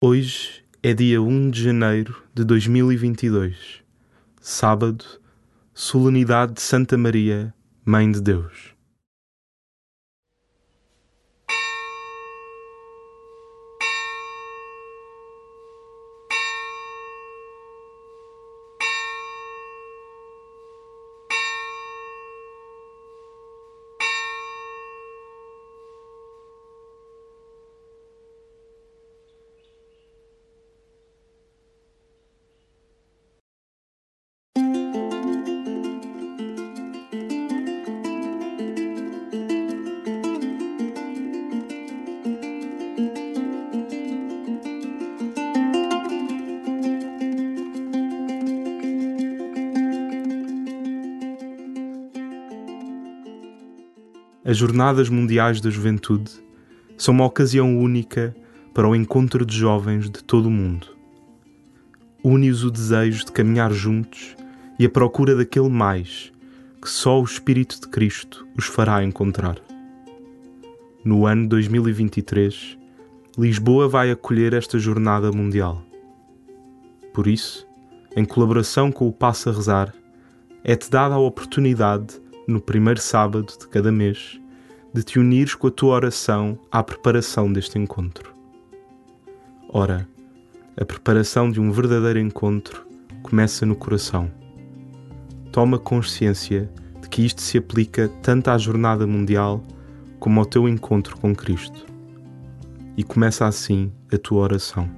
Hoje é dia 1 de janeiro de 2022, sábado, solenidade de Santa Maria, Mãe de Deus. As Jornadas Mundiais da Juventude são uma ocasião única para o encontro de jovens de todo o mundo. Une-os o desejo de caminhar juntos e a procura daquele mais que só o Espírito de Cristo os fará encontrar. No ano 2023, Lisboa vai acolher esta Jornada Mundial. Por isso, em colaboração com o Passa a Rezar, é-te dada a oportunidade no primeiro sábado de cada mês, de te unires com a tua oração à preparação deste encontro. Ora, a preparação de um verdadeiro encontro começa no coração. Toma consciência de que isto se aplica tanto à jornada mundial como ao teu encontro com Cristo. E começa assim a tua oração.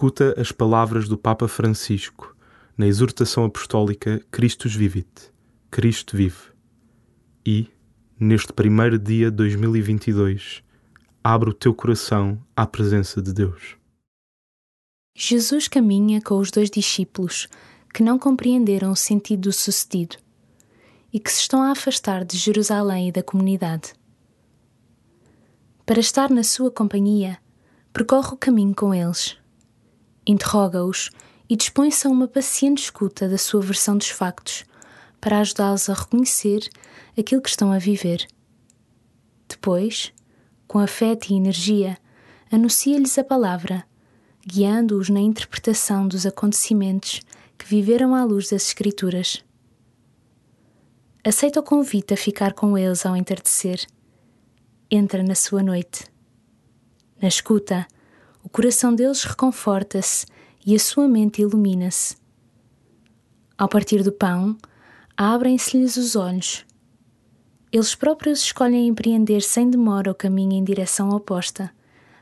Escuta as palavras do Papa Francisco na exortação apostólica Christus Vivit, Cristo vive. E, neste primeiro dia de 2022, abre o teu coração à presença de Deus. Jesus caminha com os dois discípulos que não compreenderam o sentido do sucedido e que se estão a afastar de Jerusalém e da comunidade. Para estar na sua companhia, percorre o caminho com eles interroga-os e dispõe-se a uma paciente escuta da sua versão dos factos, para ajudá-los a reconhecer aquilo que estão a viver. Depois, com afeto e energia, anuncia-lhes a palavra, guiando-os na interpretação dos acontecimentos que viveram à luz das Escrituras. Aceita o convite a ficar com eles ao entardecer. Entra na sua noite. Na escuta, o coração deles reconforta-se e a sua mente ilumina-se. Ao partir do pão, abrem-se-lhes os olhos. Eles próprios escolhem empreender sem demora o caminho em direção oposta,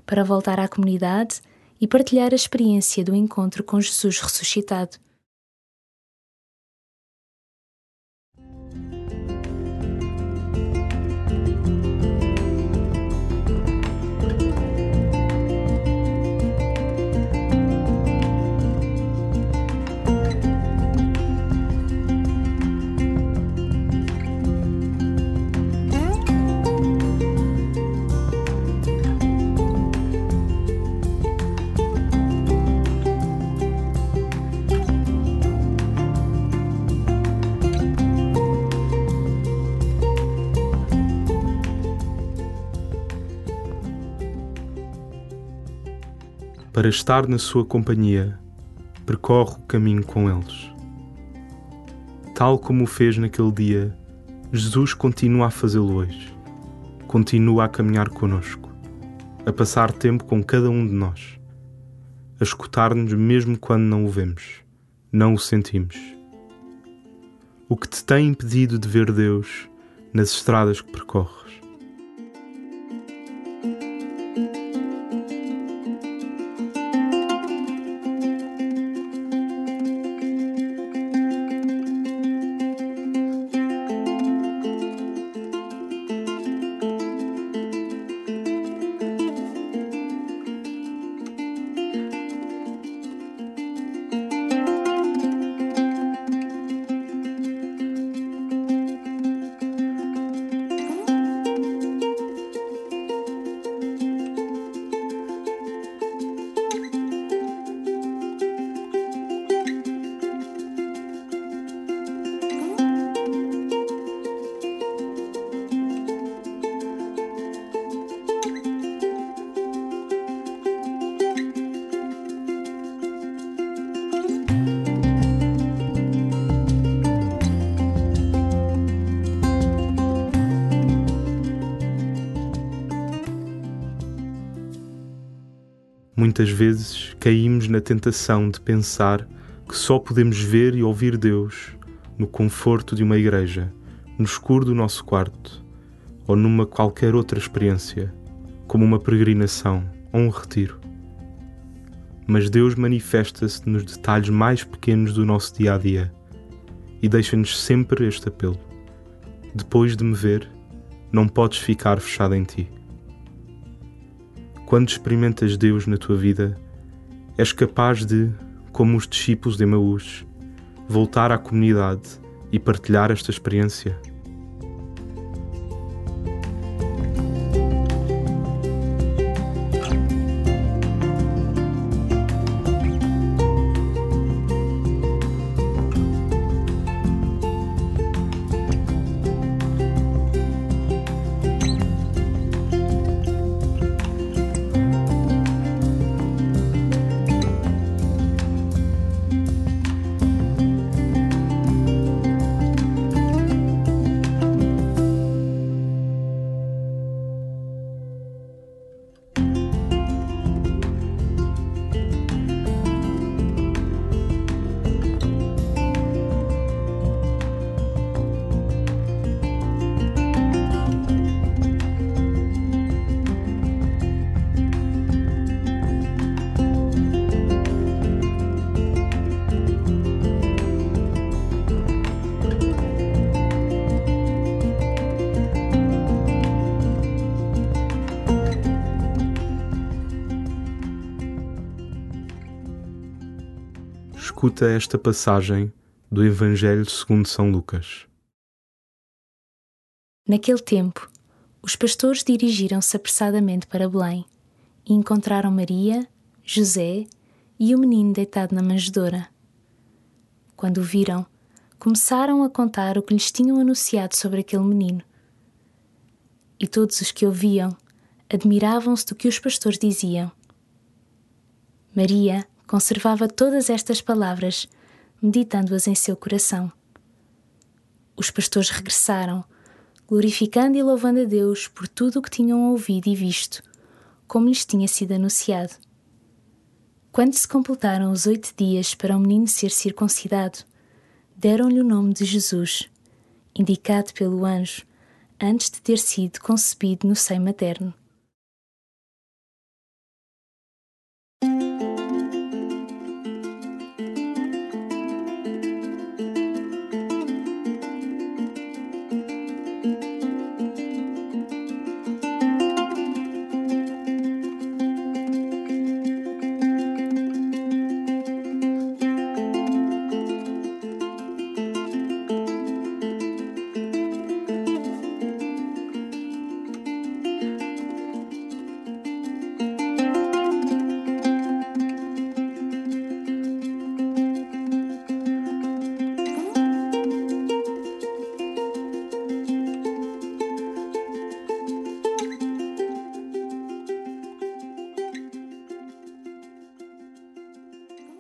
para voltar à comunidade e partilhar a experiência do encontro com Jesus ressuscitado. Para estar na sua companhia, percorre o caminho com eles. Tal como o fez naquele dia, Jesus continua a fazê-lo hoje. Continua a caminhar conosco, a passar tempo com cada um de nós, a escutar-nos mesmo quando não o vemos, não o sentimos. O que te tem impedido de ver Deus nas estradas que percorres? Muitas vezes caímos na tentação de pensar que só podemos ver e ouvir Deus no conforto de uma igreja, no escuro do nosso quarto ou numa qualquer outra experiência, como uma peregrinação ou um retiro. Mas Deus manifesta-se nos detalhes mais pequenos do nosso dia a dia e deixa-nos sempre este apelo: Depois de me ver, não podes ficar fechado em ti. Quando experimentas Deus na tua vida, és capaz de, como os discípulos de Emaús, voltar à comunidade e partilhar esta experiência? Escuta esta passagem do Evangelho segundo São Lucas. Naquele tempo, os pastores dirigiram-se apressadamente para Belém e encontraram Maria, José e o menino deitado na manjedoura. Quando o viram, começaram a contar o que lhes tinham anunciado sobre aquele menino. E todos os que ouviam admiravam-se do que os pastores diziam. Maria conservava todas estas palavras, meditando-as em seu coração. Os pastores regressaram, glorificando e louvando a Deus por tudo o que tinham ouvido e visto, como lhes tinha sido anunciado. Quando se completaram os oito dias para o menino ser circuncidado, deram-lhe o nome de Jesus, indicado pelo anjo antes de ter sido concebido no seio materno.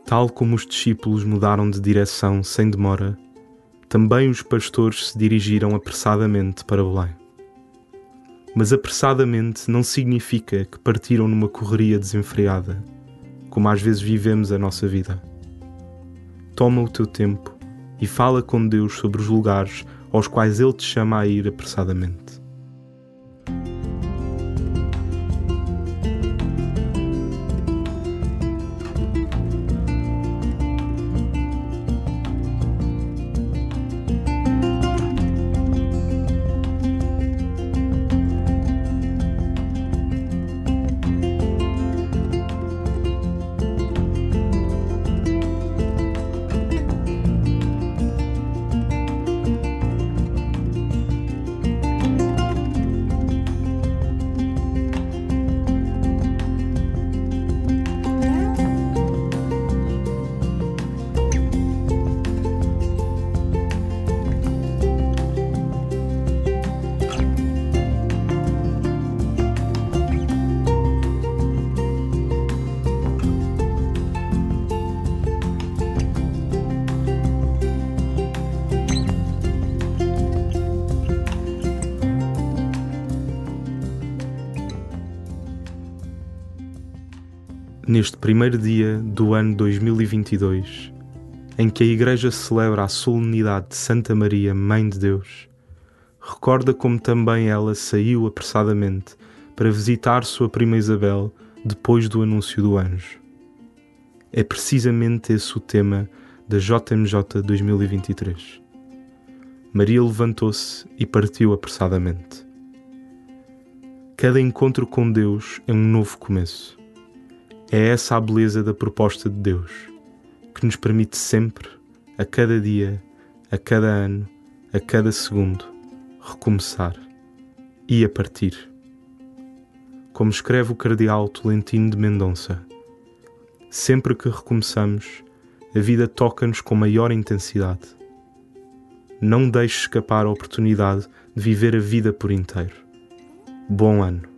Tal como os discípulos mudaram de direção sem demora, também os pastores se dirigiram apressadamente para Belém. Mas apressadamente não significa que partiram numa correria desenfreada, como às vezes vivemos a nossa vida. Toma o teu tempo e fala com Deus sobre os lugares aos quais Ele te chama a ir apressadamente. Neste primeiro dia do ano 2022, em que a Igreja celebra a solenidade de Santa Maria, Mãe de Deus, recorda como também ela saiu apressadamente para visitar sua prima Isabel depois do anúncio do anjo. É precisamente esse o tema da JMJ 2023. Maria levantou-se e partiu apressadamente. Cada encontro com Deus é um novo começo. É essa a beleza da proposta de Deus, que nos permite sempre, a cada dia, a cada ano, a cada segundo, recomeçar e a partir. Como escreve o cardeal Tolentino de Mendonça, sempre que recomeçamos, a vida toca-nos com maior intensidade. Não deixe escapar a oportunidade de viver a vida por inteiro. Bom ano.